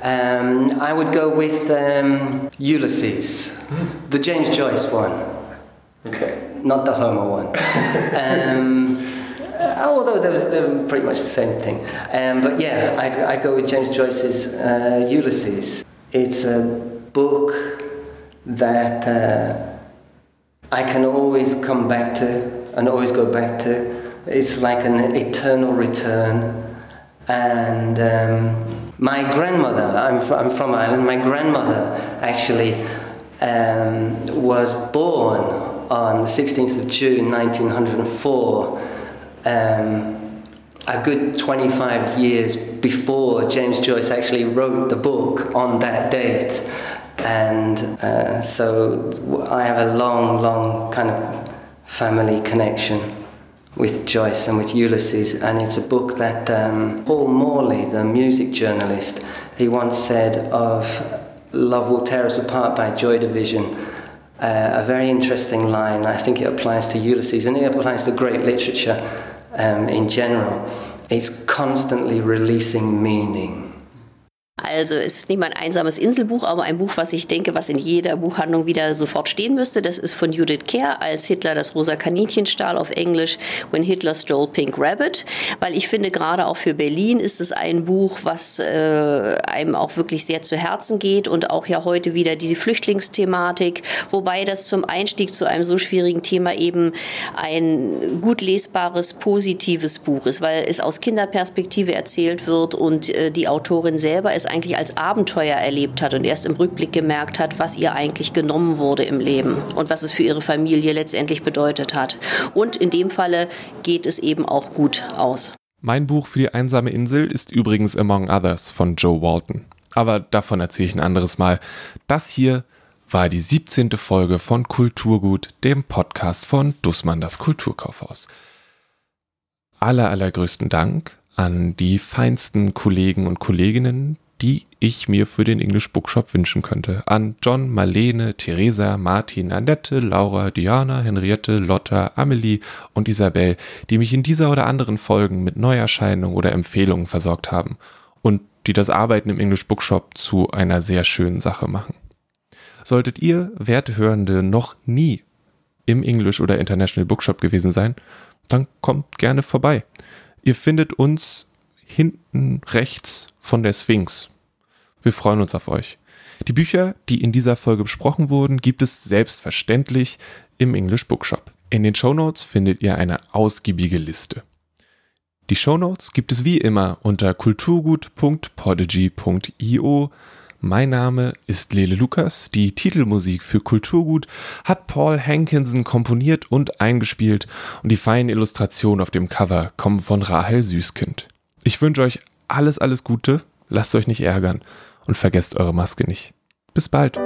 Um, I would go with um, Ulysses, the James Joyce one. Okay. Not the Homer one. um, although they were pretty much the same thing. Um, but yeah, I'd, I'd, go with James Joyce's uh, Ulysses. It's a book that uh, I can always come back to and always go back to. It's like an eternal return. And um, my grandmother, I'm, fr- I'm from Ireland, my grandmother actually um, was born on the 16th of June 1904 um, a good 25 years before James Joyce actually wrote the book on that date. And uh, so I have a long, long kind of family connection with Joyce and with Ulysses. And it's a book that um, Paul Morley, the music journalist, he once said of Love Will Tear Us Apart by Joy Division. Uh, a very interesting line. I think it applies to Ulysses and it applies to great literature um, in general. It's constantly releasing meaning. Also es ist nicht mal ein einsames Inselbuch, aber ein Buch, was ich denke, was in jeder Buchhandlung wieder sofort stehen müsste. Das ist von Judith Kerr als Hitler das rosa Kaninchen stahl auf Englisch When Hitler Stole Pink Rabbit. Weil ich finde, gerade auch für Berlin ist es ein Buch, was äh, einem auch wirklich sehr zu Herzen geht und auch ja heute wieder diese Flüchtlingsthematik, wobei das zum Einstieg zu einem so schwierigen Thema eben ein gut lesbares, positives Buch ist, weil es aus Kinderperspektive erzählt wird und äh, die Autorin selber ist eigentlich als Abenteuer erlebt hat und erst im Rückblick gemerkt hat, was ihr eigentlich genommen wurde im Leben und was es für ihre Familie letztendlich bedeutet hat. Und in dem Falle geht es eben auch gut aus. Mein Buch für die einsame Insel ist übrigens Among Others von Joe Walton. Aber davon erzähle ich ein anderes Mal. Das hier war die 17. Folge von Kulturgut, dem Podcast von Dussmann das Kulturkaufhaus. Aller, allergrößten Dank an die feinsten Kollegen und Kolleginnen, die ich mir für den English Bookshop wünschen könnte. An John, Marlene, Theresa, Martin, Annette, Laura, Diana, Henriette, Lotta, Amelie und Isabel, die mich in dieser oder anderen Folgen mit Neuerscheinungen oder Empfehlungen versorgt haben und die das Arbeiten im English Bookshop zu einer sehr schönen Sache machen. Solltet ihr, Wertehörende, noch nie im English oder International Bookshop gewesen sein, dann kommt gerne vorbei. Ihr findet uns hinten rechts von der Sphinx. Wir freuen uns auf euch. Die Bücher, die in dieser Folge besprochen wurden, gibt es selbstverständlich im English Bookshop. In den Shownotes findet ihr eine ausgiebige Liste. Die Shownotes gibt es wie immer unter kulturgut.podigy.io. Mein Name ist Lele Lukas. Die Titelmusik für Kulturgut hat Paul Hankinson komponiert und eingespielt und die feinen Illustrationen auf dem Cover kommen von Rahel Süßkind. Ich wünsche euch alles, alles Gute, lasst euch nicht ärgern und vergesst eure Maske nicht. Bis bald.